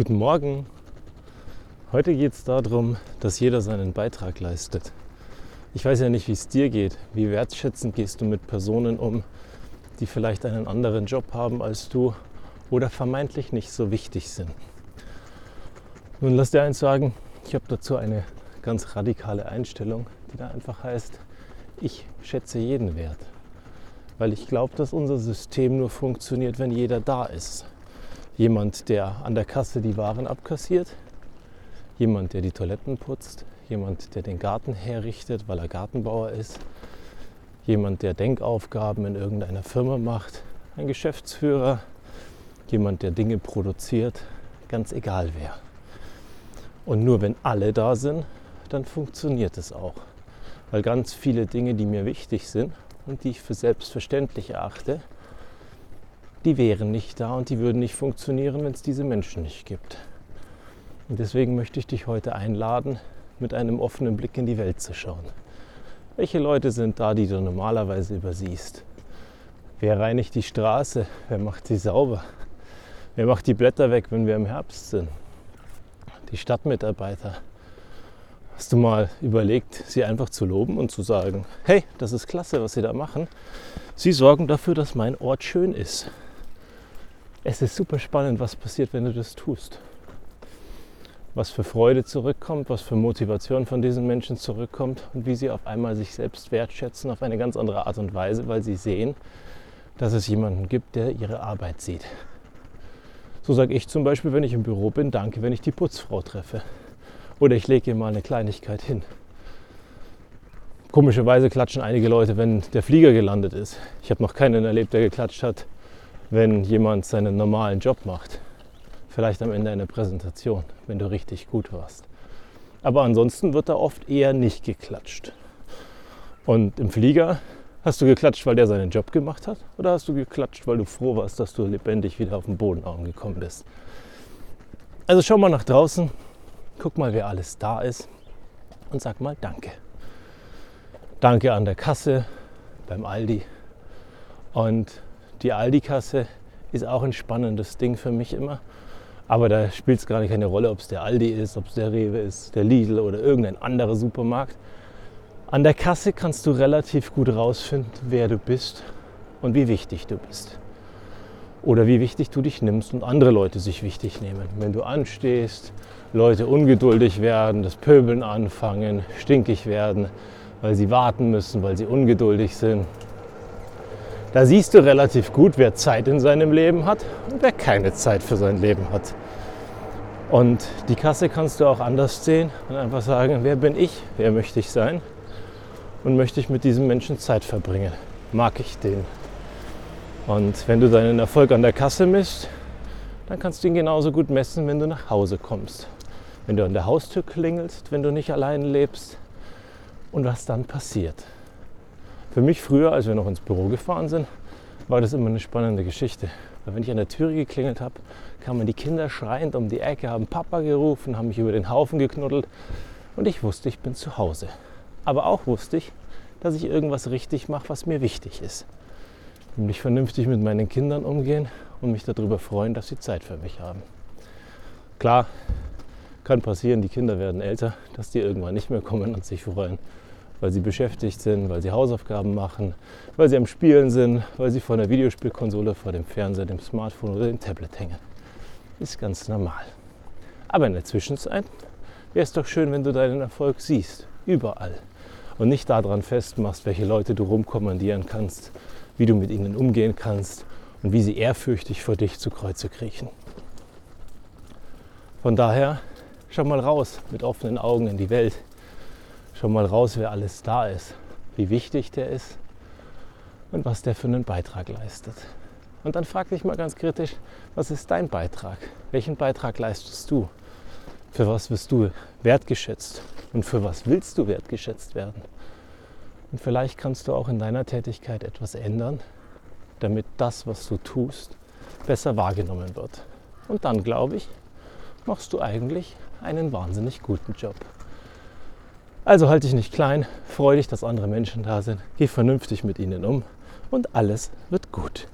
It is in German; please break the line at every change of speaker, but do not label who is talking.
Guten Morgen. Heute geht es darum, dass jeder seinen Beitrag leistet. Ich weiß ja nicht, wie es dir geht. Wie wertschätzend gehst du mit Personen um, die vielleicht einen anderen Job haben als du oder vermeintlich nicht so wichtig sind. Nun lass dir eins sagen, ich habe dazu eine ganz radikale Einstellung, die da einfach heißt, ich schätze jeden Wert. Weil ich glaube, dass unser System nur funktioniert, wenn jeder da ist. Jemand, der an der Kasse die Waren abkassiert, jemand, der die Toiletten putzt, jemand, der den Garten herrichtet, weil er Gartenbauer ist, jemand, der Denkaufgaben in irgendeiner Firma macht, ein Geschäftsführer, jemand, der Dinge produziert, ganz egal wer. Und nur wenn alle da sind, dann funktioniert es auch. Weil ganz viele Dinge, die mir wichtig sind und die ich für selbstverständlich erachte, die wären nicht da und die würden nicht funktionieren, wenn es diese Menschen nicht gibt. Und deswegen möchte ich dich heute einladen, mit einem offenen Blick in die Welt zu schauen. Welche Leute sind da, die du normalerweise übersiehst? Wer reinigt die Straße? Wer macht sie sauber? Wer macht die Blätter weg, wenn wir im Herbst sind? Die Stadtmitarbeiter. Hast du mal überlegt, sie einfach zu loben und zu sagen, hey, das ist klasse, was sie da machen. Sie sorgen dafür, dass mein Ort schön ist es ist super spannend, was passiert, wenn du das tust. Was für Freude zurückkommt, was für Motivation von diesen Menschen zurückkommt und wie sie auf einmal sich selbst wertschätzen auf eine ganz andere Art und Weise, weil sie sehen, dass es jemanden gibt, der ihre Arbeit sieht. So sage ich zum Beispiel, wenn ich im Büro bin, danke, wenn ich die Putzfrau treffe. Oder ich lege ihr mal eine Kleinigkeit hin. Komischerweise klatschen einige Leute, wenn der Flieger gelandet ist. Ich habe noch keinen erlebt, der geklatscht hat, wenn jemand seinen normalen Job macht. Vielleicht am Ende einer Präsentation, wenn du richtig gut warst. Aber ansonsten wird da oft eher nicht geklatscht. Und im Flieger hast du geklatscht, weil der seinen Job gemacht hat? Oder hast du geklatscht, weil du froh warst, dass du lebendig wieder auf den Boden angekommen bist? Also schau mal nach draußen, guck mal, wer alles da ist und sag mal Danke. Danke an der Kasse beim Aldi und die Aldi-Kasse ist auch ein spannendes Ding für mich immer. Aber da spielt es gar keine Rolle, ob es der Aldi ist, ob es der Rewe ist, der Lidl oder irgendein anderer Supermarkt. An der Kasse kannst du relativ gut rausfinden, wer du bist und wie wichtig du bist. Oder wie wichtig du dich nimmst und andere Leute sich wichtig nehmen. Wenn du anstehst, Leute ungeduldig werden, das Pöbeln anfangen, stinkig werden, weil sie warten müssen, weil sie ungeduldig sind, da siehst du relativ gut, wer Zeit in seinem Leben hat und wer keine Zeit für sein Leben hat. Und die Kasse kannst du auch anders sehen und einfach sagen, wer bin ich, wer möchte ich sein und möchte ich mit diesem Menschen Zeit verbringen. Mag ich den? Und wenn du deinen Erfolg an der Kasse misst, dann kannst du ihn genauso gut messen, wenn du nach Hause kommst. Wenn du an der Haustür klingelst, wenn du nicht allein lebst und was dann passiert. Für mich früher, als wir noch ins Büro gefahren sind, war das immer eine spannende Geschichte. Weil wenn ich an der Tür geklingelt habe, kamen die Kinder schreiend um die Ecke, haben Papa gerufen, haben mich über den Haufen geknuddelt und ich wusste, ich bin zu Hause. Aber auch wusste ich, dass ich irgendwas richtig mache, was mir wichtig ist. Nämlich vernünftig mit meinen Kindern umgehen und mich darüber freuen, dass sie Zeit für mich haben. Klar, kann passieren, die Kinder werden älter, dass die irgendwann nicht mehr kommen und sich freuen weil sie beschäftigt sind, weil sie Hausaufgaben machen, weil sie am Spielen sind, weil sie vor einer Videospielkonsole, vor dem Fernseher, dem Smartphone oder dem Tablet hängen. Ist ganz normal. Aber in der Zwischenzeit wäre es doch schön, wenn du deinen Erfolg siehst, überall. Und nicht daran festmachst, welche Leute du rumkommandieren kannst, wie du mit ihnen umgehen kannst und wie sie ehrfürchtig vor dich zu Kreuze kriechen. Von daher, schau mal raus mit offenen Augen in die Welt schon mal raus, wer alles da ist, wie wichtig der ist und was der für einen Beitrag leistet. Und dann frag dich mal ganz kritisch, was ist dein Beitrag? Welchen Beitrag leistest du? Für was wirst du wertgeschätzt? Und für was willst du wertgeschätzt werden? Und vielleicht kannst du auch in deiner Tätigkeit etwas ändern, damit das, was du tust, besser wahrgenommen wird. Und dann, glaube ich, machst du eigentlich einen wahnsinnig guten Job. Also halte dich nicht klein, freue dich, dass andere Menschen da sind, geh vernünftig mit ihnen um. Und alles wird gut.